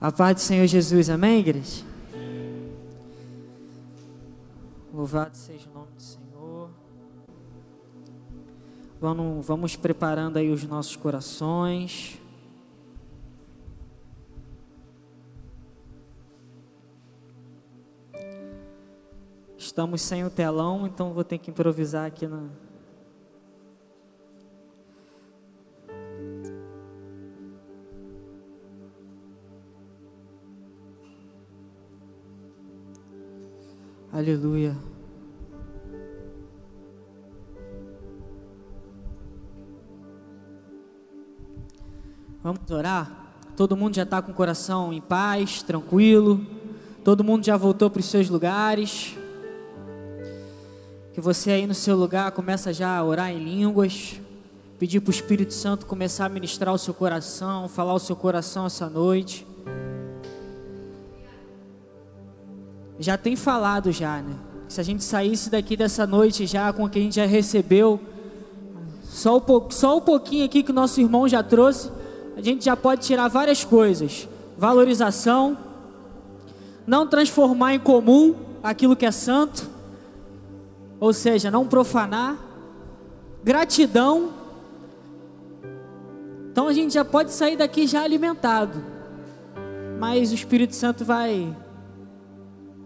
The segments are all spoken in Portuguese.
A paz do Senhor Jesus, amém, igreja? Louvado seja o nome do Senhor. Vamos, vamos preparando aí os nossos corações. Estamos sem o telão, então vou ter que improvisar aqui na. Aleluia. Vamos orar? Todo mundo já está com o coração em paz, tranquilo. Todo mundo já voltou para os seus lugares. Que você aí no seu lugar começa já a orar em línguas. Pedir para o Espírito Santo começar a ministrar o seu coração, falar o seu coração essa noite. Já tem falado já, né? Se a gente saísse daqui dessa noite já com o que a gente já recebeu, só o, só pouquinho aqui que o nosso irmão já trouxe, a gente já pode tirar várias coisas. Valorização, não transformar em comum aquilo que é santo, ou seja, não profanar, gratidão. Então a gente já pode sair daqui já alimentado. Mas o Espírito Santo vai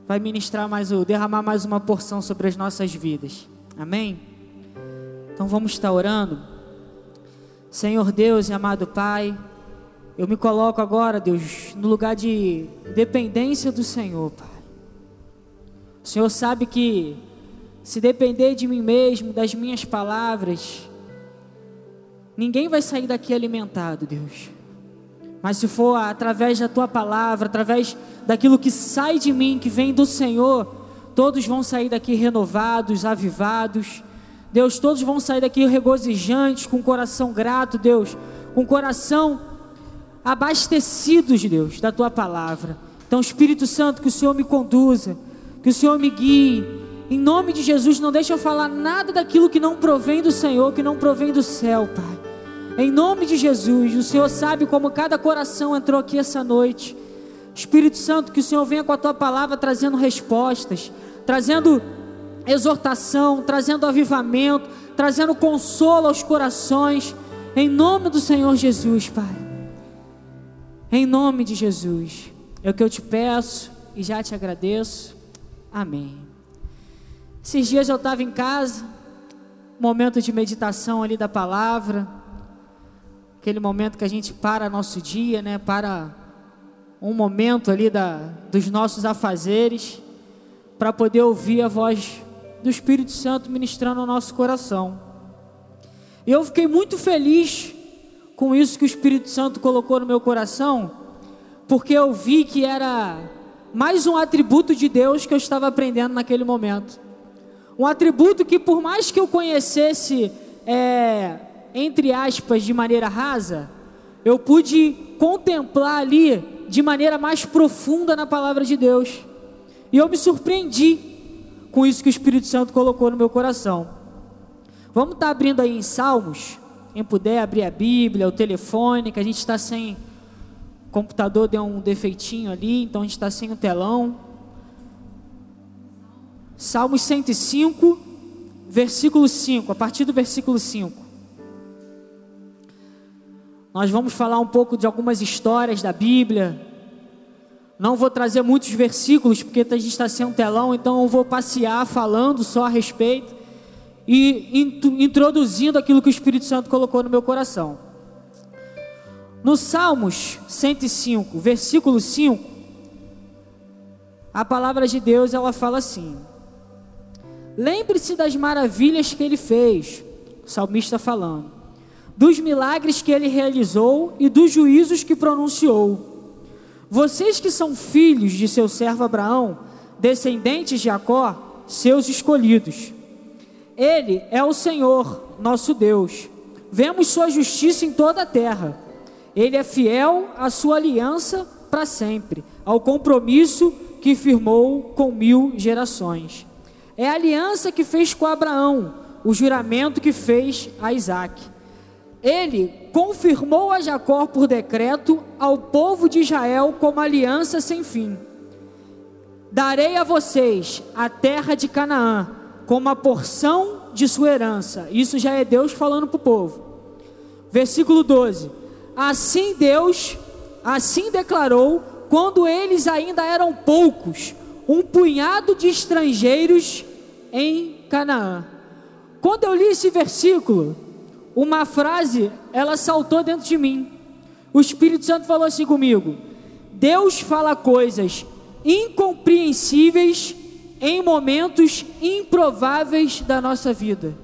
vai ministrar mais o, derramar mais uma porção sobre as nossas vidas. Amém? Então vamos estar orando. Senhor Deus e amado Pai, eu me coloco agora, Deus, no lugar de dependência do Senhor, Pai. O Senhor sabe que se depender de mim mesmo, das minhas palavras, ninguém vai sair daqui alimentado, Deus. Mas se for através da tua palavra, através daquilo que sai de mim, que vem do Senhor, todos vão sair daqui renovados, avivados. Deus, todos vão sair daqui regozijantes, com coração grato, Deus, com coração abastecidos, Deus, da tua palavra. Então, Espírito Santo, que o Senhor me conduza, que o Senhor me guie. Em nome de Jesus, não deixe eu falar nada daquilo que não provém do Senhor, que não provém do céu, Pai. Em nome de Jesus, o Senhor sabe como cada coração entrou aqui essa noite. Espírito Santo, que o Senhor venha com a tua palavra trazendo respostas, trazendo exortação, trazendo avivamento, trazendo consolo aos corações. Em nome do Senhor Jesus, Pai. Em nome de Jesus. É o que eu te peço e já te agradeço. Amém. Esses dias eu estava em casa, momento de meditação ali da palavra aquele momento que a gente para nosso dia, né? Para um momento ali da, dos nossos afazeres, para poder ouvir a voz do Espírito Santo ministrando ao nosso coração. E eu fiquei muito feliz com isso que o Espírito Santo colocou no meu coração, porque eu vi que era mais um atributo de Deus que eu estava aprendendo naquele momento. Um atributo que, por mais que eu conhecesse é, entre aspas, de maneira rasa, eu pude contemplar ali de maneira mais profunda na palavra de Deus. E eu me surpreendi com isso que o Espírito Santo colocou no meu coração. Vamos estar tá abrindo aí em Salmos. Quem puder abrir a Bíblia, o telefone, que a gente está sem. O computador deu um defeitinho ali, então a gente está sem o telão. Salmos 105, versículo 5, a partir do versículo 5. Nós vamos falar um pouco de algumas histórias da Bíblia. Não vou trazer muitos versículos, porque a gente está sem um telão, então eu vou passear falando só a respeito e introduzindo aquilo que o Espírito Santo colocou no meu coração. No Salmos 105, versículo 5, a palavra de Deus ela fala assim: Lembre-se das maravilhas que ele fez, o salmista falando dos milagres que ele realizou e dos juízos que pronunciou. Vocês que são filhos de seu servo Abraão, descendentes de Jacó, seus escolhidos. Ele é o Senhor, nosso Deus. Vemos sua justiça em toda a terra. Ele é fiel à sua aliança para sempre, ao compromisso que firmou com mil gerações. É a aliança que fez com Abraão, o juramento que fez a Isaac ele confirmou a Jacó por decreto ao povo de Israel como aliança sem fim. Darei a vocês a terra de Canaã como a porção de sua herança. Isso já é Deus falando para o povo. Versículo 12: Assim Deus, assim declarou, quando eles ainda eram poucos, um punhado de estrangeiros em Canaã. Quando eu li esse versículo, uma frase, ela saltou dentro de mim. O Espírito Santo falou assim comigo: Deus fala coisas incompreensíveis em momentos improváveis da nossa vida.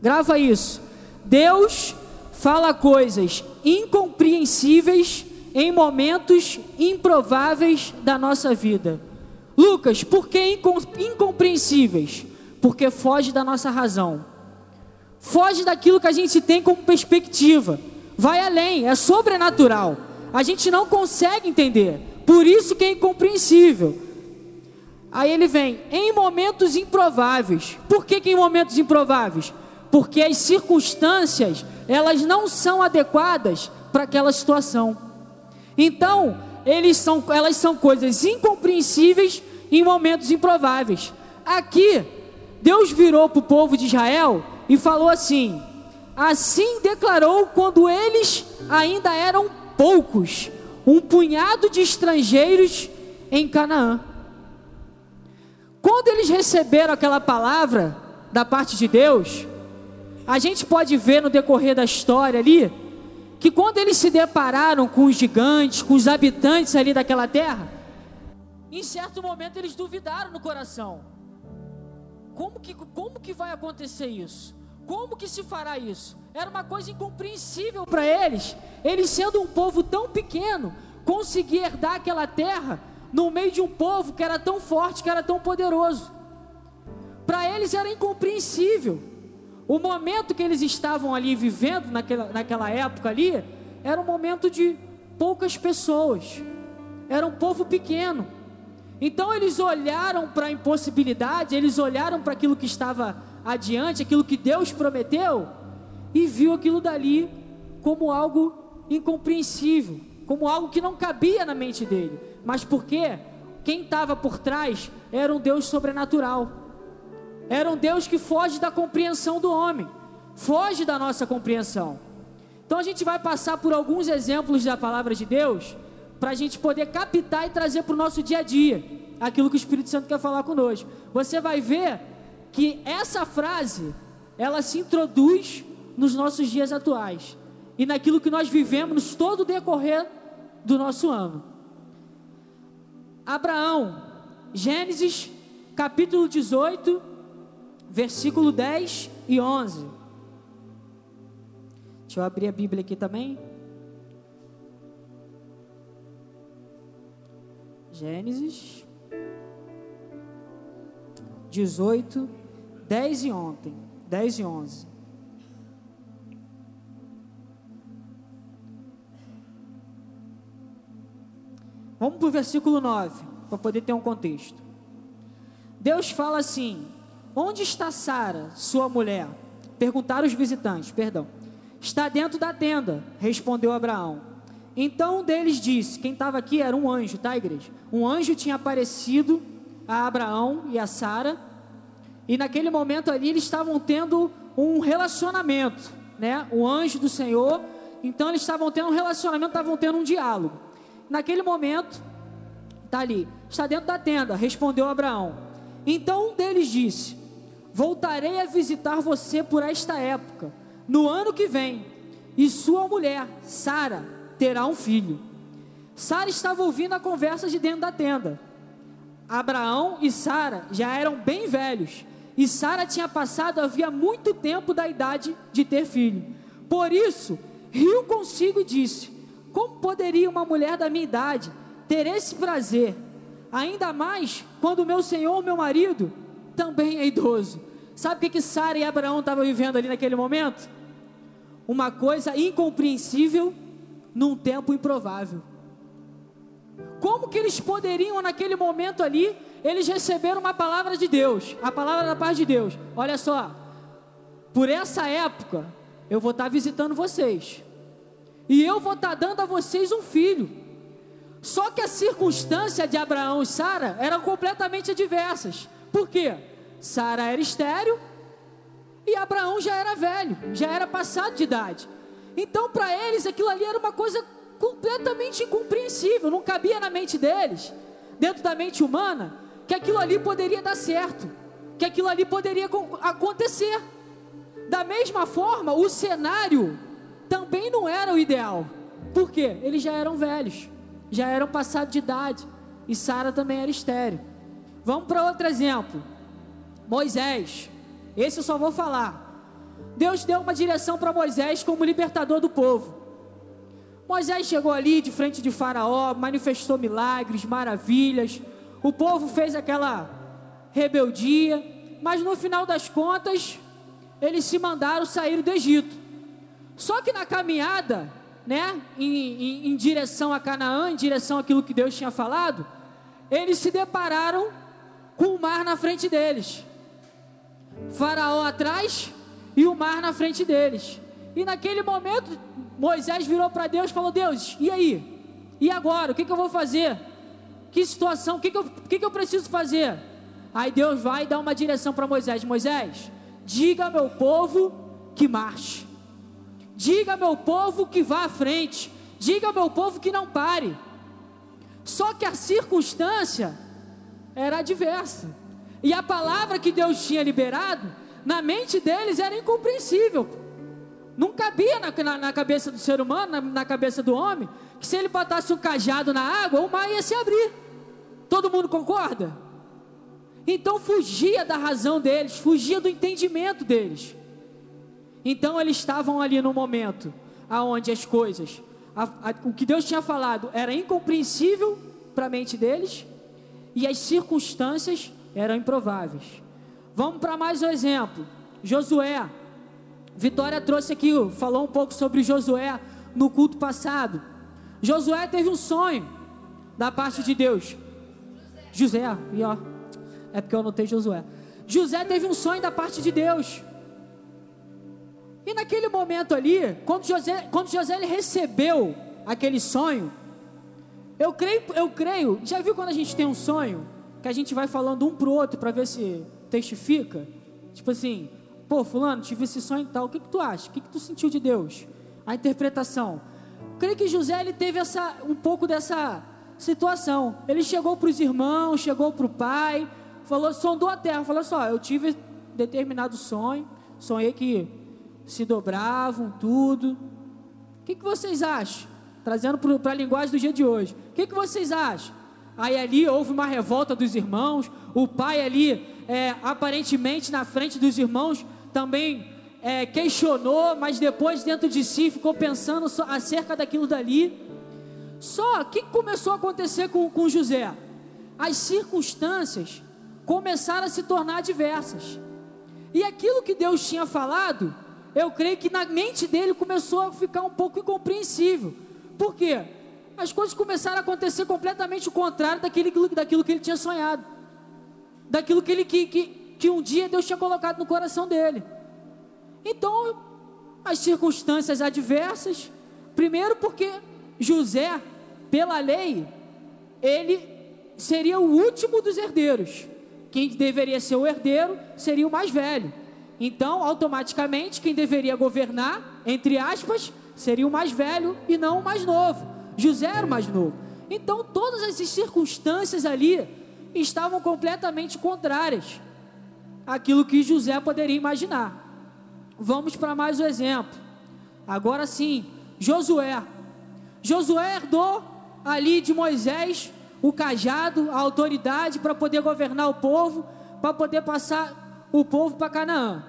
Grava isso. Deus fala coisas incompreensíveis em momentos improváveis da nossa vida. Lucas, por que incompreensíveis? Porque foge da nossa razão. Foge daquilo que a gente tem como perspectiva. Vai além, é sobrenatural. A gente não consegue entender. Por isso que é incompreensível. Aí ele vem em momentos improváveis. Por que, que em momentos improváveis? Porque as circunstâncias, elas não são adequadas para aquela situação. Então, eles são, elas são coisas incompreensíveis em momentos improváveis. Aqui, Deus virou para o povo de Israel e falou assim: Assim declarou quando eles ainda eram poucos, um punhado de estrangeiros em Canaã. Quando eles receberam aquela palavra da parte de Deus, a gente pode ver no decorrer da história ali, que quando eles se depararam com os gigantes, com os habitantes ali daquela terra, em certo momento eles duvidaram no coração. Como que, como que vai acontecer isso? Como que se fará isso? Era uma coisa incompreensível para eles. Eles sendo um povo tão pequeno, conseguir herdar aquela terra no meio de um povo que era tão forte, que era tão poderoso. Para eles era incompreensível. O momento que eles estavam ali vivendo naquela, naquela época ali, era um momento de poucas pessoas. Era um povo pequeno. Então eles olharam para a impossibilidade, eles olharam para aquilo que estava adiante, aquilo que Deus prometeu, e viu aquilo dali como algo incompreensível, como algo que não cabia na mente dele. Mas por quê? Quem estava por trás era um Deus sobrenatural. Era um Deus que foge da compreensão do homem, foge da nossa compreensão. Então a gente vai passar por alguns exemplos da palavra de Deus para a gente poder captar e trazer para o nosso dia a dia aquilo que o Espírito Santo quer falar conosco. Você vai ver que essa frase ela se introduz nos nossos dias atuais e naquilo que nós vivemos todo o decorrer do nosso ano. Abraão, Gênesis capítulo 18, versículo 10 e 11. Deixa eu abrir a Bíblia aqui também. Gênesis 18, 10 e ontem, 10 e 11. Vamos para o versículo 9, para poder ter um contexto. Deus fala assim: Onde está Sara, sua mulher? Perguntaram os visitantes, perdão. Está dentro da tenda, respondeu Abraão. Então um deles disse: Quem estava aqui era um anjo, tá, igreja? Um anjo tinha aparecido a Abraão e a Sara, e naquele momento ali eles estavam tendo um relacionamento, né? O anjo do Senhor, então eles estavam tendo um relacionamento, estavam tendo um diálogo. Naquele momento, está ali, está dentro da tenda, respondeu Abraão. Então um deles disse: Voltarei a visitar você por esta época, no ano que vem, e sua mulher, Sara, terá um filho. Sara estava ouvindo a conversa de dentro da tenda. Abraão e Sara já eram bem velhos, e Sara tinha passado havia muito tempo da idade de ter filho. Por isso, riu consigo e disse: como poderia uma mulher da minha idade ter esse prazer? Ainda mais quando meu senhor, meu marido, também é idoso. Sabe o que, que Sara e Abraão estavam vivendo ali naquele momento? Uma coisa incompreensível num tempo improvável. Como que eles poderiam naquele momento ali, eles receberam uma palavra de Deus, a palavra da paz de Deus. Olha só, por essa época, eu vou estar visitando vocês. E eu vou estar dando a vocês um filho. Só que a circunstância de Abraão e Sara eram completamente adversas. Por quê? Sara era estéril e Abraão já era velho, já era passado de idade. Então, para eles, aquilo ali era uma coisa completamente incompreensível, não cabia na mente deles, dentro da mente humana, que aquilo ali poderia dar certo, que aquilo ali poderia acontecer. Da mesma forma, o cenário também não era o ideal. Por quê? Eles já eram velhos, já eram passados de idade, e Sara também era estéreo. Vamos para outro exemplo. Moisés. Esse eu só vou falar. Deus deu uma direção para Moisés como libertador do povo. Moisés chegou ali de frente de Faraó, manifestou milagres, maravilhas. O povo fez aquela rebeldia, mas no final das contas, eles se mandaram sair do Egito. Só que na caminhada, né, em, em, em direção a Canaã, em direção àquilo que Deus tinha falado, eles se depararam com o mar na frente deles. Faraó atrás e o mar na frente deles. E naquele momento, Moisés virou para Deus e falou: Deus, e aí? E agora? O que, que eu vou fazer? Que situação? O que, que, eu, que, que eu preciso fazer? Aí Deus vai dar uma direção para Moisés: Moisés, diga ao meu povo que marche. Diga ao meu povo que vá à frente. Diga ao meu povo que não pare. Só que a circunstância era adversa. E a palavra que Deus tinha liberado, na mente deles era incompreensível. Não cabia na, na, na cabeça do ser humano, na, na, cabeça do homem, que se ele botasse um cajado na água, o mar ia se abrir. Todo mundo concorda? Então fugia da razão deles, fugia do entendimento deles. Então eles estavam ali no momento aonde as coisas, a, a, o que Deus tinha falado era incompreensível para a mente deles e as circunstâncias eram improváveis. Vamos para mais um exemplo. Josué. Vitória trouxe aqui, falou um pouco sobre Josué no culto passado. Josué teve um sonho da parte de Deus. José, e ó, é porque eu anotei Josué. José teve um sonho da parte de Deus. E naquele momento ali, quando José, quando José ele recebeu aquele sonho, eu creio, eu creio, já viu quando a gente tem um sonho? que a gente vai falando um pro outro para ver se testifica. Tipo assim, pô, fulano, tive esse sonho e tal, o que, que tu acha? O que, que tu sentiu de Deus? A interpretação. Creio que José ele teve essa, um pouco dessa situação. Ele chegou para os irmãos, chegou para o pai, falou, sondou a terra, falou só, eu tive determinado sonho, sonhei que se dobravam, tudo. O que, que vocês acham? Trazendo para a linguagem do dia de hoje. O que, que vocês acham? Aí ali houve uma revolta dos irmãos. O pai ali, é, aparentemente na frente dos irmãos, também é, questionou, mas depois dentro de si ficou pensando acerca daquilo dali. Só que começou a acontecer com, com José? As circunstâncias começaram a se tornar diversas. E aquilo que Deus tinha falado, eu creio que na mente dele começou a ficar um pouco incompreensível. Por quê? as coisas começaram a acontecer completamente o contrário daquilo, daquilo que ele tinha sonhado, daquilo que, ele, que, que, que um dia Deus tinha colocado no coração dele. Então, as circunstâncias adversas, primeiro porque José, pela lei, ele seria o último dos herdeiros. Quem deveria ser o herdeiro seria o mais velho. Então, automaticamente, quem deveria governar, entre aspas, seria o mais velho e não o mais novo. José era o mais novo. Então todas essas circunstâncias ali estavam completamente contrárias àquilo que José poderia imaginar. Vamos para mais um exemplo. Agora sim, Josué. Josué herdou ali de Moisés o cajado, a autoridade para poder governar o povo, para poder passar o povo para Canaã.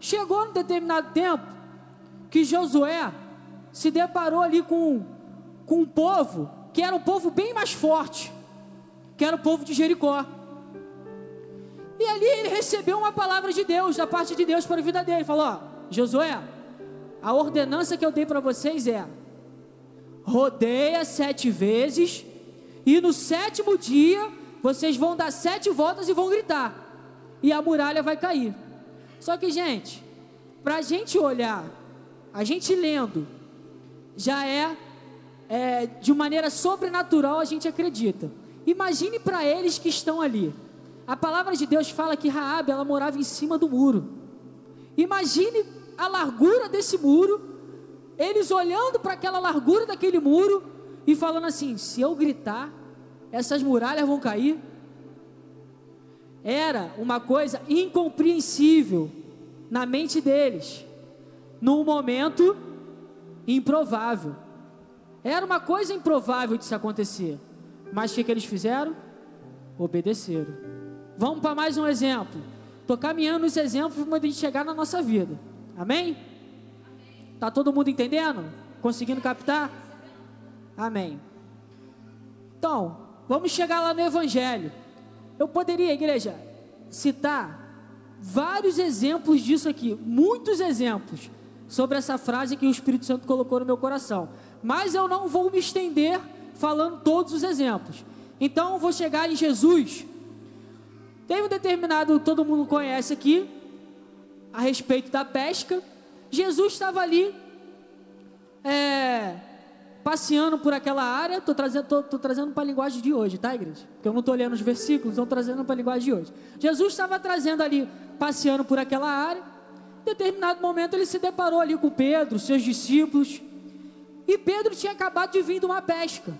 Chegou um determinado tempo que Josué se deparou ali com com um povo que era um povo bem mais forte, que era o povo de Jericó. E ali ele recebeu uma palavra de Deus, da parte de Deus para a vida dele. Ele falou: ó, Josué, a ordenança que eu dei para vocês é: rodeia sete vezes, e no sétimo dia vocês vão dar sete voltas e vão gritar, e a muralha vai cair. Só que, gente, para a gente olhar a gente lendo, já é, é de maneira sobrenatural a gente acredita. Imagine para eles que estão ali. A palavra de Deus fala que Raabe ela morava em cima do muro. Imagine a largura desse muro, eles olhando para aquela largura daquele muro e falando assim: se eu gritar, essas muralhas vão cair. Era uma coisa incompreensível na mente deles, num momento improvável. Era uma coisa improvável de se acontecer. Mas o que, que eles fizeram? Obedeceram. Vamos para mais um exemplo. Estou caminhando nos exemplos para a gente chegar na nossa vida. Amém? Tá todo mundo entendendo? Conseguindo captar? Amém. Então, vamos chegar lá no Evangelho. Eu poderia, igreja, citar vários exemplos disso aqui, muitos exemplos sobre essa frase que o Espírito Santo colocou no meu coração. Mas eu não vou me estender falando todos os exemplos. Então vou chegar em Jesus. Tem um determinado, todo mundo conhece aqui, a respeito da pesca. Jesus estava ali, é, passeando por aquela área. Estou trazendo, tô, tô trazendo para a linguagem de hoje, tá, igreja? Porque eu não estou lendo os versículos, estou trazendo para a linguagem de hoje. Jesus estava trazendo ali, passeando por aquela área. Em determinado momento ele se deparou ali com Pedro, seus discípulos. E Pedro tinha acabado de vir de uma pesca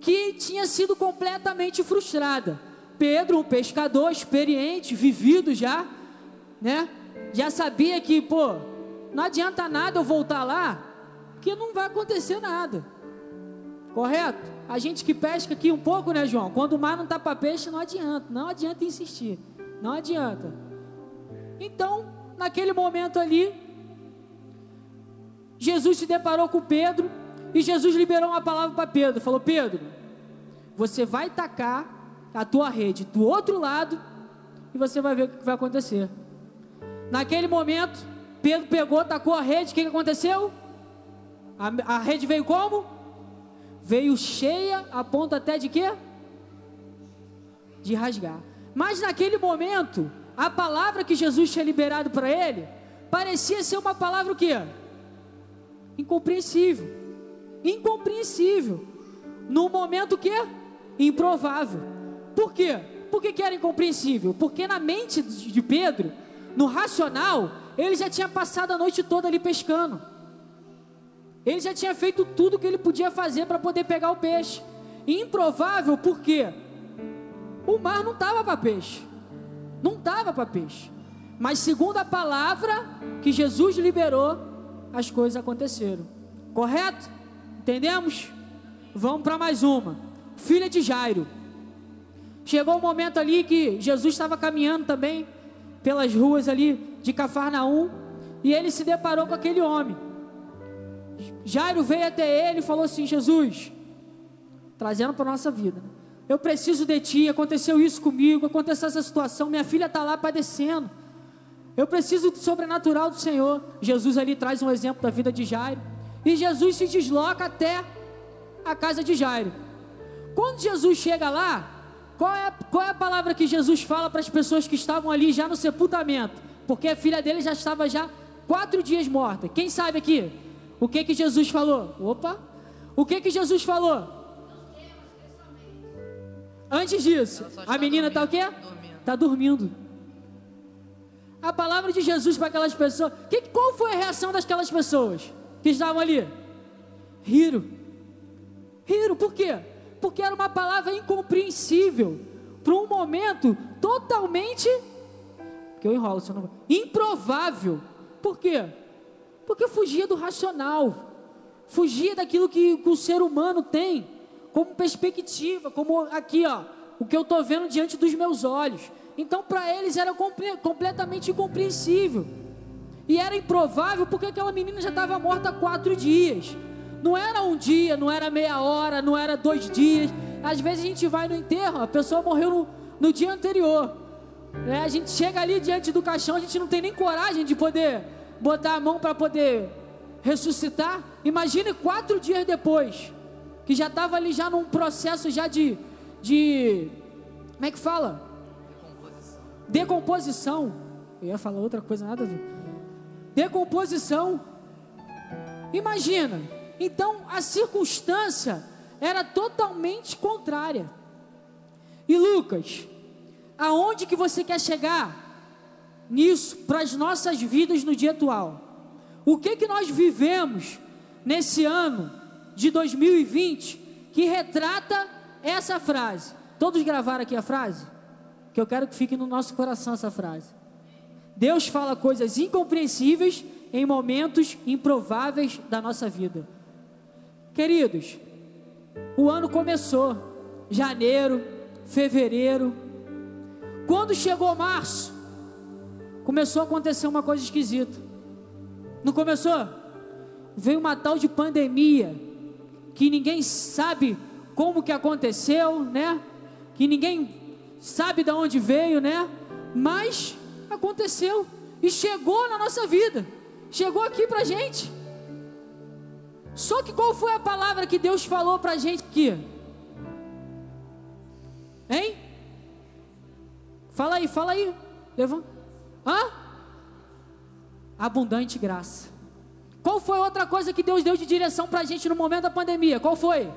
que tinha sido completamente frustrada. Pedro, um pescador experiente, vivido já, né? Já sabia que, pô, não adianta nada eu voltar lá, que não vai acontecer nada. Correto? A gente que pesca aqui um pouco, né, João? Quando o mar não tá para peixe, não adianta, não adianta insistir. Não adianta. Então, naquele momento ali, Jesus se deparou com Pedro e Jesus liberou uma palavra para Pedro. Falou: Pedro, você vai tacar a tua rede do outro lado e você vai ver o que vai acontecer. Naquele momento, Pedro pegou, tacou a rede. O que, aconteceu? A, a rede veio como? Veio cheia, a ponto até de quê? De rasgar. Mas naquele momento, a palavra que Jesus tinha liberado para ele parecia ser uma palavra o quê? Incompreensível. Incompreensível. No momento que improvável. Por quê? Por que, era incompreensível? Porque na mente de Pedro, no racional, ele já tinha passado a noite toda ali pescando. Ele já tinha feito tudo que ele podia fazer para poder pegar o peixe. Improvável, por quê? O mar não estava para peixe. Não estava para peixe. Mas segundo a palavra que Jesus liberou, as coisas aconteceram. Correto? Entendemos? Vamos para mais uma. Filha de Jairo. Chegou um momento ali que Jesus estava caminhando também pelas ruas ali de Cafarnaum e ele se deparou com aquele homem. Jairo veio até ele e falou assim: Jesus, trazendo para a nossa vida, eu preciso de ti. Aconteceu isso comigo, aconteceu essa situação. Minha filha está lá padecendo. Eu preciso do sobrenatural do Senhor. Jesus ali traz um exemplo da vida de Jairo. E Jesus se desloca até a casa de Jairo. Quando Jesus chega lá, qual é, qual é a palavra que Jesus fala para as pessoas que estavam ali já no sepultamento? Porque a filha dele já estava já quatro dias morta. Quem sabe aqui? O que que Jesus falou? Opa! O que que Jesus falou? Antes disso, a menina está o quê? Está dormindo. A palavra de Jesus para aquelas pessoas. Que, qual foi a reação daquelas pessoas que estavam ali? Riram. Riram, por quê? Porque era uma palavra incompreensível para um momento totalmente que eu enrolo, não improvável. Por quê? Porque fugia do racional, fugia daquilo que, que o ser humano tem como perspectiva, como aqui, ó, o que eu estou vendo diante dos meus olhos. Então, para eles era comple completamente incompreensível. E era improvável porque aquela menina já estava morta há quatro dias. Não era um dia, não era meia hora, não era dois dias. Às vezes a gente vai no enterro, a pessoa morreu no, no dia anterior. Né? A gente chega ali diante do caixão, a gente não tem nem coragem de poder botar a mão para poder ressuscitar. Imagine quatro dias depois, que já estava ali já num processo já de, de como é que fala? Decomposição. Decomposição. Eu ia falar outra coisa, nada a ver. decomposição. Imagina, então a circunstância era totalmente contrária. E Lucas, aonde que você quer chegar nisso para as nossas vidas no dia atual? O que que nós vivemos nesse ano de 2020 que retrata essa frase? Todos gravaram aqui a frase? Que eu quero que fique no nosso coração essa frase. Deus fala coisas incompreensíveis em momentos improváveis da nossa vida. Queridos, o ano começou, janeiro, fevereiro. Quando chegou março, começou a acontecer uma coisa esquisita. Não começou? Veio uma tal de pandemia que ninguém sabe como que aconteceu, né? Que ninguém sabe de onde veio, né? Mas aconteceu e chegou na nossa vida. Chegou aqui pra gente. Só que qual foi a palavra que Deus falou pra gente aqui? Hein? Fala aí, fala aí. Levanta. Hã? Abundante graça. Qual foi outra coisa que Deus deu de direção para a gente no momento da pandemia? Qual foi?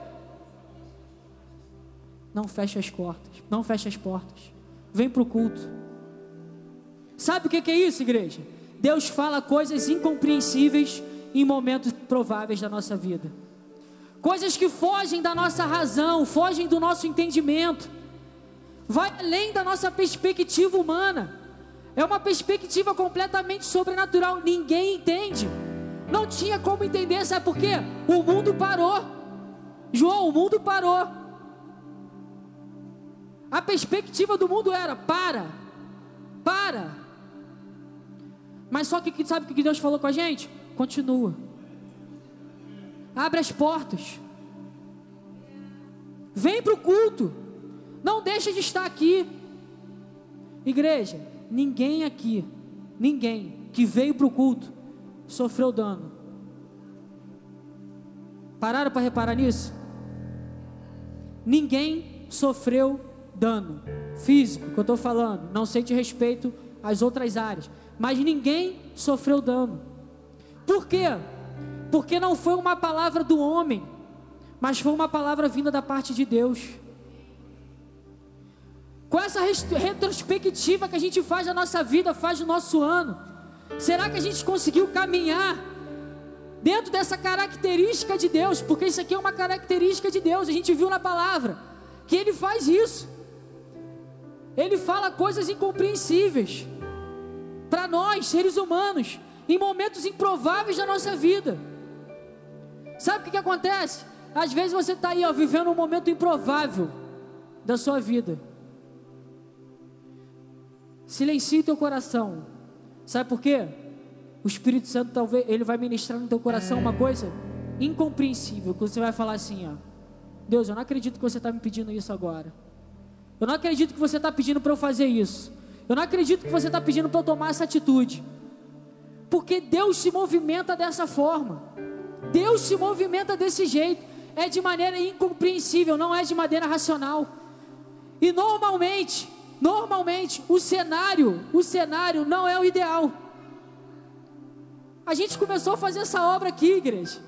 Não feche as portas. Não feche as portas. Vem para o culto. Sabe o que é isso, igreja? Deus fala coisas incompreensíveis em momentos prováveis da nossa vida. Coisas que fogem da nossa razão, fogem do nosso entendimento vai além da nossa perspectiva humana. É uma perspectiva completamente sobrenatural. Ninguém entende. Não tinha como entender, sabe por quê? O mundo parou. João, o mundo parou. A perspectiva do mundo era: para, para. Mas só que sabe o que Deus falou com a gente? Continua. Abre as portas. Vem para o culto. Não deixe de estar aqui. Igreja, ninguém aqui, ninguém que veio para o culto sofreu dano. Pararam para reparar nisso? Ninguém sofreu dano físico, que eu estou falando. Não sei de respeito às outras áreas, mas ninguém sofreu dano. Por quê? Porque não foi uma palavra do homem, mas foi uma palavra vinda da parte de Deus. Com essa retrospectiva que a gente faz da nossa vida, faz do nosso ano, será que a gente conseguiu caminhar dentro dessa característica de Deus? Porque isso aqui é uma característica de Deus, a gente viu na palavra que Ele faz isso. Ele fala coisas incompreensíveis para nós, seres humanos, em momentos improváveis da nossa vida. Sabe o que, que acontece? Às vezes você está aí ó, vivendo um momento improvável da sua vida. Silencie teu coração. Sabe por quê? O Espírito Santo talvez ele vai ministrar no teu coração uma coisa incompreensível, que você vai falar assim, ó. Deus, eu não acredito que você está me pedindo isso agora. Eu não acredito que você está pedindo para eu fazer isso. Eu não acredito que você está pedindo para eu tomar essa atitude. Porque Deus se movimenta dessa forma. Deus se movimenta desse jeito. É de maneira incompreensível, não é de maneira racional. E normalmente, Normalmente, o cenário, o cenário não é o ideal. A gente começou a fazer essa obra aqui, igreja.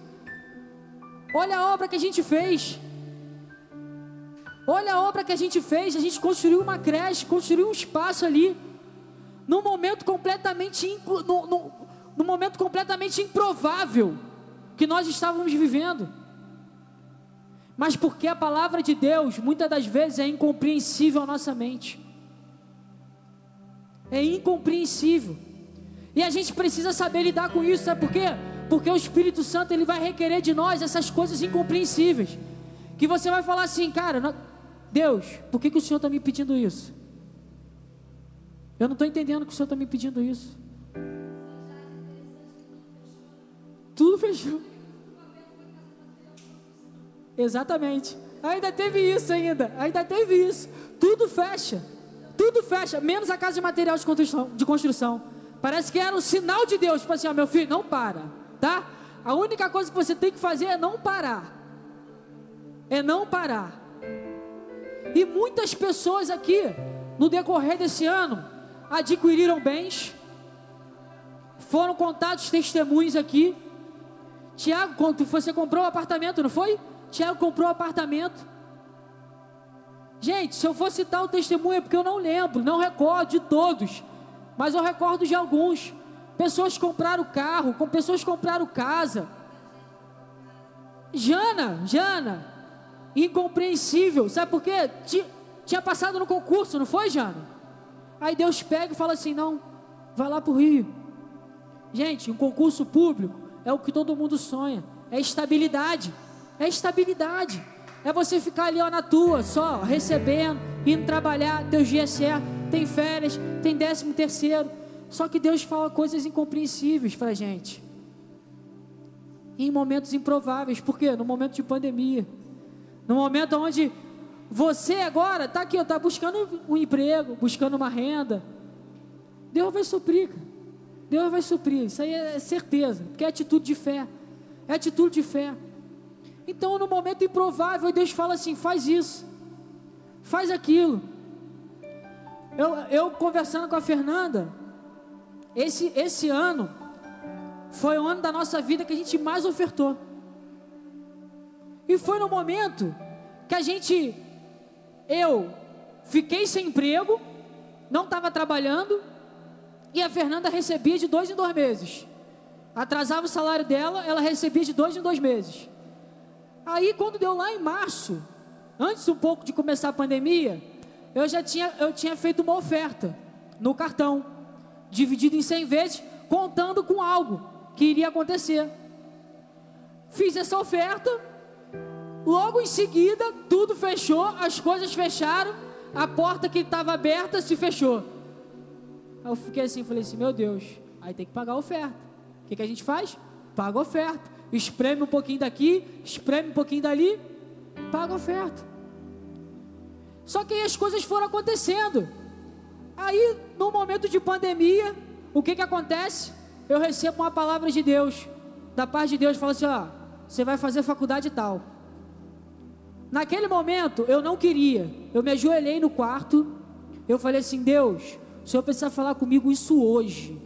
Olha a obra que a gente fez. Olha a obra que a gente fez. A gente construiu uma creche, construiu um espaço ali. Num momento completamente, no, no, num momento completamente improvável que nós estávamos vivendo. Mas porque a palavra de Deus muitas das vezes é incompreensível à nossa mente. É incompreensível. E a gente precisa saber lidar com isso, sabe por quê? Porque o Espírito Santo ele vai requerer de nós essas coisas incompreensíveis. Que você vai falar assim, cara. Deus, por que, que o Senhor está me pedindo isso? Eu não estou entendendo que o Senhor está me pedindo isso. Tudo fechou. Exatamente. Ainda teve isso ainda. Ainda teve isso. Tudo fecha. Tudo fecha, menos a casa de material de construção. De construção. Parece que era um sinal de Deus, tipo assim, ó, meu filho, não para, tá? A única coisa que você tem que fazer é não parar. É não parar. E muitas pessoas aqui, no decorrer desse ano, adquiriram bens, foram contados testemunhos aqui. Tiago, quando você comprou o um apartamento, não foi? Tiago comprou o um apartamento. Gente, se eu for citar o testemunho é porque eu não lembro, não recordo de todos, mas eu recordo de alguns. Pessoas compraram carro, com pessoas compraram casa. Jana, Jana, incompreensível, sabe por quê? Tinha passado no concurso, não foi, Jana? Aí Deus pega e fala assim: não, vai lá para o Rio. Gente, um concurso público é o que todo mundo sonha, é estabilidade, é estabilidade. É você ficar ali ó, na tua, só recebendo, indo trabalhar, teus dias certos, tem férias, tem décimo terceiro. Só que Deus fala coisas incompreensíveis para a gente. Em momentos improváveis. Por quê? No momento de pandemia. No momento onde você agora está aqui, está buscando um emprego, buscando uma renda. Deus vai suprir. Deus vai suprir. Isso aí é certeza. Porque é atitude de fé. É atitude de fé. Então, no momento improvável, Deus fala assim: faz isso, faz aquilo. Eu, eu conversando com a Fernanda, esse, esse ano foi o ano da nossa vida que a gente mais ofertou. E foi no momento que a gente, eu fiquei sem emprego, não estava trabalhando, e a Fernanda recebia de dois em dois meses. Atrasava o salário dela, ela recebia de dois em dois meses. Aí quando deu lá em março, antes um pouco de começar a pandemia, eu já tinha, eu tinha feito uma oferta no cartão, dividido em 100 vezes, contando com algo que iria acontecer. Fiz essa oferta, logo em seguida tudo fechou, as coisas fecharam, a porta que estava aberta se fechou. Aí eu fiquei assim, falei assim, meu Deus, aí tem que pagar a oferta. O que, que a gente faz? Paga a oferta espreme um pouquinho daqui, espreme um pouquinho dali, paga a oferta. Só que aí as coisas foram acontecendo. Aí, no momento de pandemia, o que que acontece? Eu recebo uma palavra de Deus, da parte de Deus, fala assim: ó, você vai fazer faculdade tal. Naquele momento, eu não queria. Eu me ajoelhei no quarto. Eu falei assim: Deus, o Senhor precisa falar comigo isso hoje.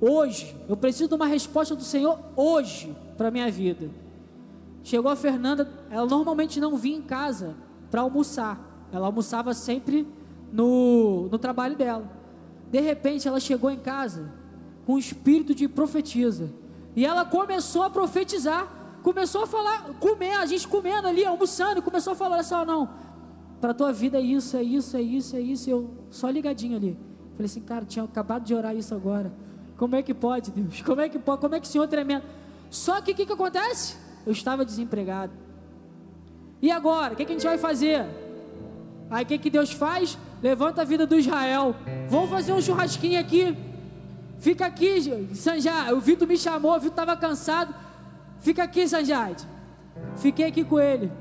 Hoje. Eu preciso de uma resposta do Senhor hoje para minha vida. Chegou a Fernanda, ela normalmente não vinha em casa para almoçar. Ela almoçava sempre no, no trabalho dela. De repente ela chegou em casa com o espírito de profetisa. E ela começou a profetizar. Começou a falar, comer, a gente comendo ali, almoçando, começou a falar assim: não, para tua vida é isso, é isso, é isso, é isso. Eu só ligadinho ali. Falei assim, cara, tinha acabado de orar isso agora. Como é que pode, Deus? Como é que pode? Como é que o Senhor tremendo? Só que o que, que acontece? Eu estava desempregado. E agora? O que, que a gente vai fazer? Aí o que, que Deus faz? Levanta a vida do Israel. Vamos fazer um churrasquinho aqui. Fica aqui, Sanjá. O Vitor me chamou, o Vitor estava cansado. Fica aqui, Sanjade. Fiquei aqui com ele.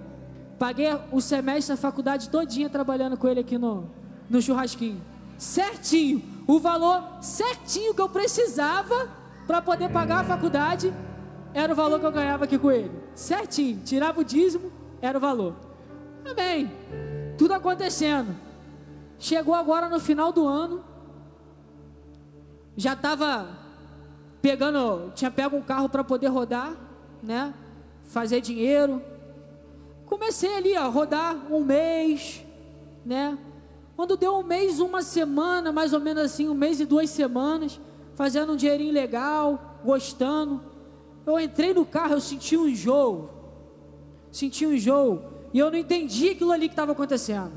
Paguei o semestre da faculdade todinha trabalhando com ele aqui no, no churrasquinho. Certinho. O valor certinho que eu precisava para poder pagar a faculdade era o valor que eu ganhava aqui com ele. Certinho, tirava o dízimo, era o valor. Amém. Tudo acontecendo. Chegou agora no final do ano, já estava pegando, tinha pego um carro para poder rodar, né? Fazer dinheiro. Comecei ali a rodar um mês, né? Quando deu um mês, uma semana, mais ou menos assim, um mês e duas semanas, fazendo um dinheirinho legal, gostando. Eu entrei no carro, eu senti um enjoo. Senti um enjoo. E eu não entendi aquilo ali que estava acontecendo.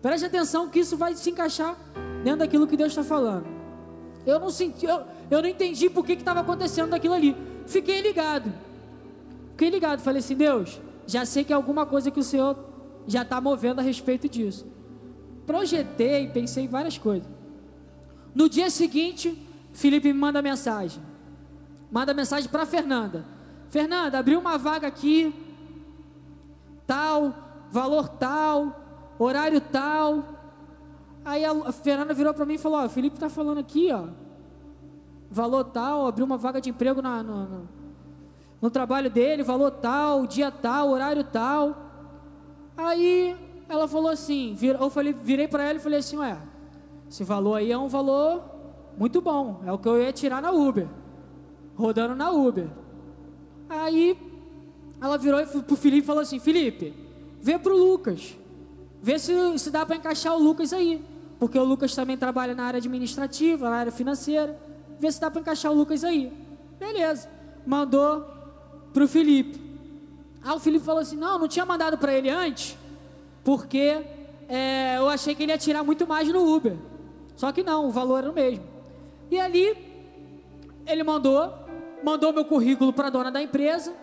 Preste atenção que isso vai se encaixar dentro daquilo que Deus está falando. Eu não senti, eu, eu não entendi por que estava acontecendo daquilo ali. Fiquei ligado. Fiquei ligado. Falei assim, Deus, já sei que é alguma coisa que o Senhor já está movendo a respeito disso. Projetei, pensei em várias coisas. No dia seguinte, Felipe me manda mensagem manda mensagem para Fernanda. Fernanda, abriu uma vaga aqui, tal, valor tal, horário tal. Aí a Fernanda virou para mim e falou: Ó, o Felipe está falando aqui, ó, valor tal, abriu uma vaga de emprego na, no, no, no trabalho dele, valor tal, dia tal, horário tal. Aí ela falou assim: vir, eu falei, virei para ela e falei assim: Ué, esse valor aí é um valor Muito bom, é o que eu ia tirar na Uber, rodando na Uber. Aí ela virou pro Felipe e falou assim: Felipe, vê pro Lucas, vê se, se dá para encaixar o Lucas aí, porque o Lucas também trabalha na área administrativa, na área financeira. Vê se dá para encaixar o Lucas aí. Beleza, mandou pro Felipe. Aí o Felipe falou assim: Não, não tinha mandado para ele antes, porque é, eu achei que ele ia tirar muito mais no Uber. Só que não, o valor era o mesmo. E ali ele mandou, mandou meu currículo para a dona da empresa.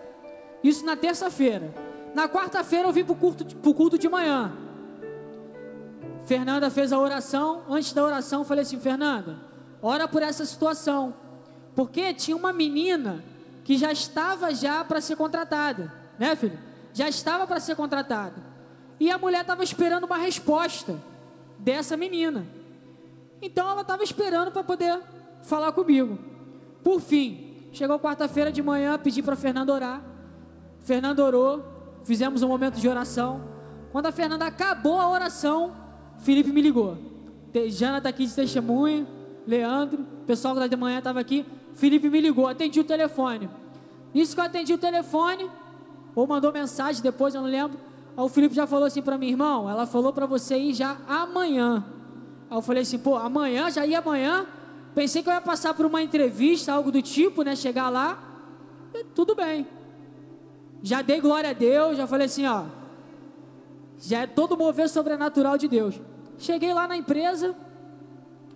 Isso na terça-feira. Na quarta-feira eu vim para o culto, culto de manhã. Fernanda fez a oração. Antes da oração, eu falei assim: Fernanda, ora por essa situação. Porque tinha uma menina que já estava já para ser contratada, né, filho? Já estava para ser contratada. E a mulher estava esperando uma resposta dessa menina. Então ela estava esperando para poder falar comigo. Por fim, chegou quarta-feira de manhã, pedi para Fernanda orar. Fernanda orou, fizemos um momento de oração. Quando a Fernanda acabou a oração, Felipe me ligou. Jana está aqui de testemunho, Leandro, o pessoal da de manhã estava aqui. Felipe me ligou, atendi o telefone. Nisso que eu atendi o telefone, ou mandou mensagem depois, eu não lembro. Aí o Felipe já falou assim para mim, irmão, ela falou para você ir já amanhã. Aí eu falei assim, pô, amanhã, já ia amanhã. Pensei que eu ia passar por uma entrevista, algo do tipo, né? Chegar lá, e tudo bem. Já dei glória a Deus, já falei assim, ó. Já é todo mover sobrenatural de Deus. Cheguei lá na empresa,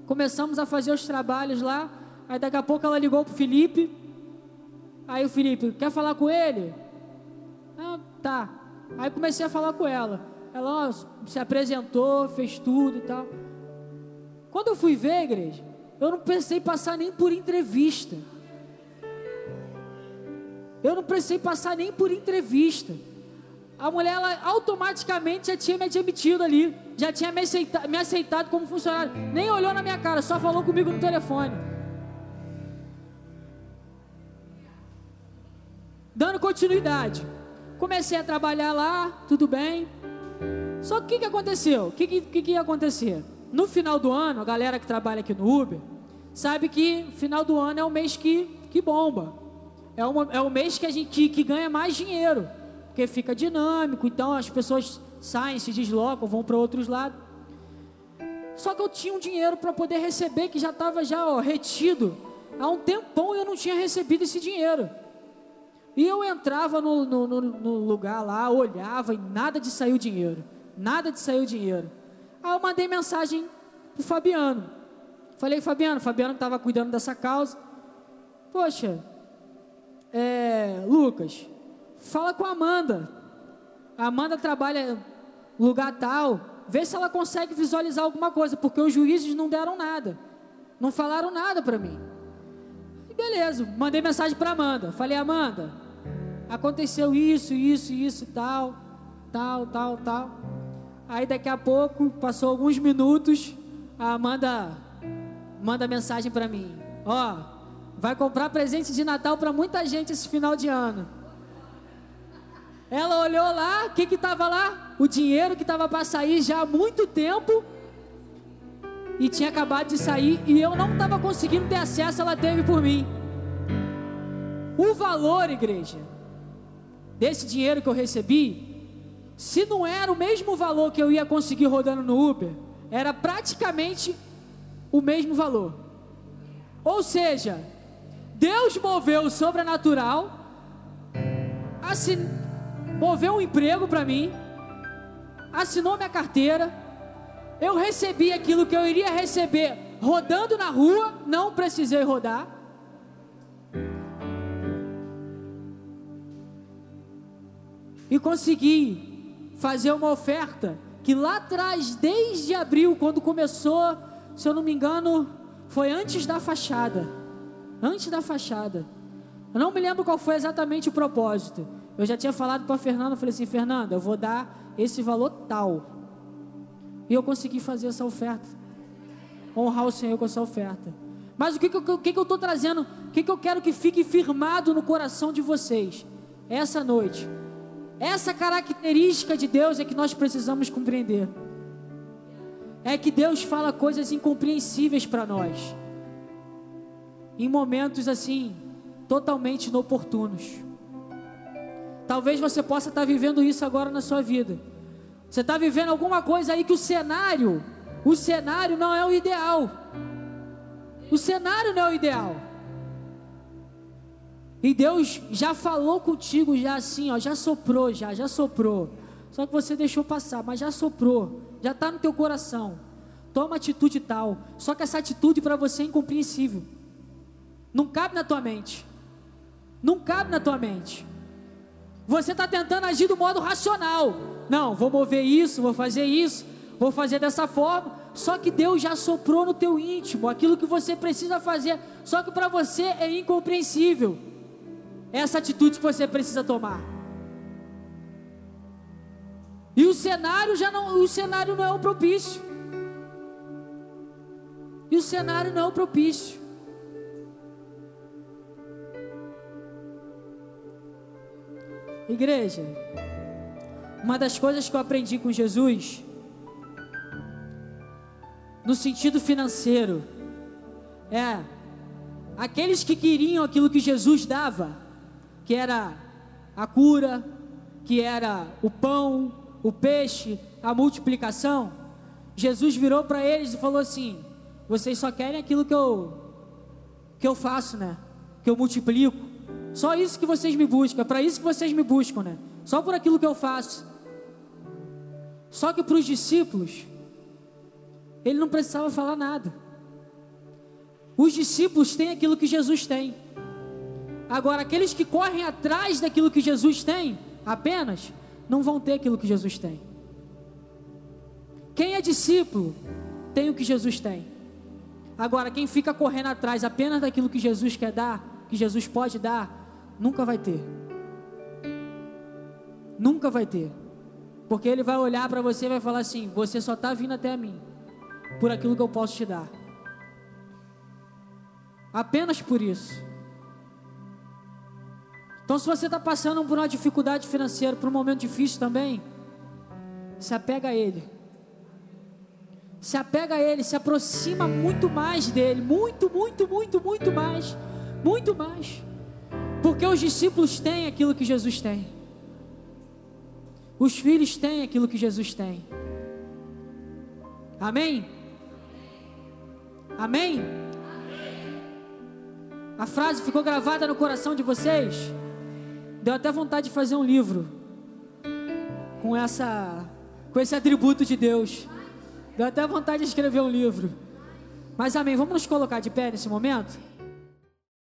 começamos a fazer os trabalhos lá. Aí daqui a pouco ela ligou pro Felipe. Aí o Felipe, quer falar com ele? Ah, tá. Aí comecei a falar com ela. Ela ó, se apresentou, fez tudo e tal. Quando eu fui ver, igreja, eu não pensei passar nem por entrevista. Eu não precisei passar nem por entrevista. A mulher, ela automaticamente já tinha me admitido ali, já tinha me, aceita, me aceitado como funcionário. Nem olhou na minha cara, só falou comigo no telefone. Dando continuidade. Comecei a trabalhar lá, tudo bem. Só que o que, aconteceu? O que, que, que ia acontecer? No final do ano, a galera que trabalha aqui no Uber, sabe que final do ano é o mês que, que bomba. É, uma, é o mês que a gente que, ganha mais dinheiro. Porque fica dinâmico, então as pessoas saem, se deslocam, vão para outros lados. Só que eu tinha um dinheiro para poder receber que já estava já retido. Há um tempão eu não tinha recebido esse dinheiro. E eu entrava no, no, no, lugar lá, olhava e nada de sair o dinheiro. Nada de sair o dinheiro. Aí eu mandei mensagem pro Fabiano. Falei, Fabiano, Fabiano estava cuidando dessa causa. Poxa, é, Lucas, fala com a Amanda. A Amanda trabalha lugar tal. Vê se ela consegue visualizar alguma coisa, porque os juízes não deram nada. Não falaram nada para mim. Beleza, mandei mensagem para Amanda. Falei, Amanda, aconteceu isso, isso, isso, tal, tal, tal, tal. Aí daqui a pouco, passou alguns minutos, a Amanda manda mensagem para mim. Ó, vai comprar presente de Natal para muita gente esse final de ano. Ela olhou lá, o que que estava lá? O dinheiro que estava para sair já há muito tempo e tinha acabado de sair e eu não estava conseguindo ter acesso, ela teve por mim. O valor, igreja, desse dinheiro que eu recebi, se não era o mesmo valor que eu ia conseguir rodando no Uber, era praticamente o mesmo valor. Ou seja, Deus moveu o sobrenatural, assin... moveu um emprego para mim, assinou minha carteira, eu recebi aquilo que eu iria receber rodando na rua, não precisei rodar. e consegui fazer uma oferta que lá atrás, desde abril, quando começou, se eu não me engano, foi antes da fachada. Antes da fachada. Eu não me lembro qual foi exatamente o propósito. Eu já tinha falado para a Fernanda, eu falei assim, Fernanda, eu vou dar esse valor tal. E eu consegui fazer essa oferta. Honrar o Senhor com essa oferta. Mas o que, que, que, que eu estou trazendo? O que, que eu quero que fique firmado no coração de vocês? Essa noite essa característica de Deus é que nós precisamos compreender. É que Deus fala coisas incompreensíveis para nós. em momentos assim, totalmente inoportunos. Talvez você possa estar vivendo isso agora na sua vida. Você está vivendo alguma coisa aí que o cenário, o cenário não é o ideal. O cenário não é o ideal. E Deus já falou contigo, já assim, ó, já soprou, já, já soprou. Só que você deixou passar, mas já soprou, já está no teu coração. Toma atitude tal. Só que essa atitude para você é incompreensível. Não cabe na tua mente. Não cabe na tua mente. Você está tentando agir do modo racional. Não, vou mover isso, vou fazer isso, vou fazer dessa forma. Só que Deus já soprou no teu íntimo aquilo que você precisa fazer. Só que para você é incompreensível essa atitude que você precisa tomar. E o cenário já não, o cenário não é o propício. E o cenário não é o propício. Igreja, uma das coisas que eu aprendi com Jesus, no sentido financeiro, é aqueles que queriam aquilo que Jesus dava, que era a cura, que era o pão, o peixe, a multiplicação. Jesus virou para eles e falou assim: vocês só querem aquilo que eu que eu faço, né? Que eu multiplico. Só isso que vocês me buscam, é para isso que vocês me buscam, né? Só por aquilo que eu faço. Só que para os discípulos, ele não precisava falar nada. Os discípulos têm aquilo que Jesus tem. Agora, aqueles que correm atrás daquilo que Jesus tem, apenas, não vão ter aquilo que Jesus tem. Quem é discípulo, tem o que Jesus tem. Agora, quem fica correndo atrás apenas daquilo que Jesus quer dar, que Jesus pode dar, Nunca vai ter. Nunca vai ter. Porque ele vai olhar para você e vai falar assim: você só está vindo até mim por aquilo que eu posso te dar. Apenas por isso. Então, se você está passando por uma dificuldade financeira, por um momento difícil também, se apega a Ele. Se apega a Ele, se aproxima muito mais dele, muito, muito, muito, muito mais, muito mais. Porque os discípulos têm aquilo que Jesus tem. Os filhos têm aquilo que Jesus tem. Amém? Amém? A frase ficou gravada no coração de vocês? Deu até vontade de fazer um livro com essa com esse atributo de Deus. Deu até vontade de escrever um livro. Mas amém, vamos nos colocar de pé nesse momento?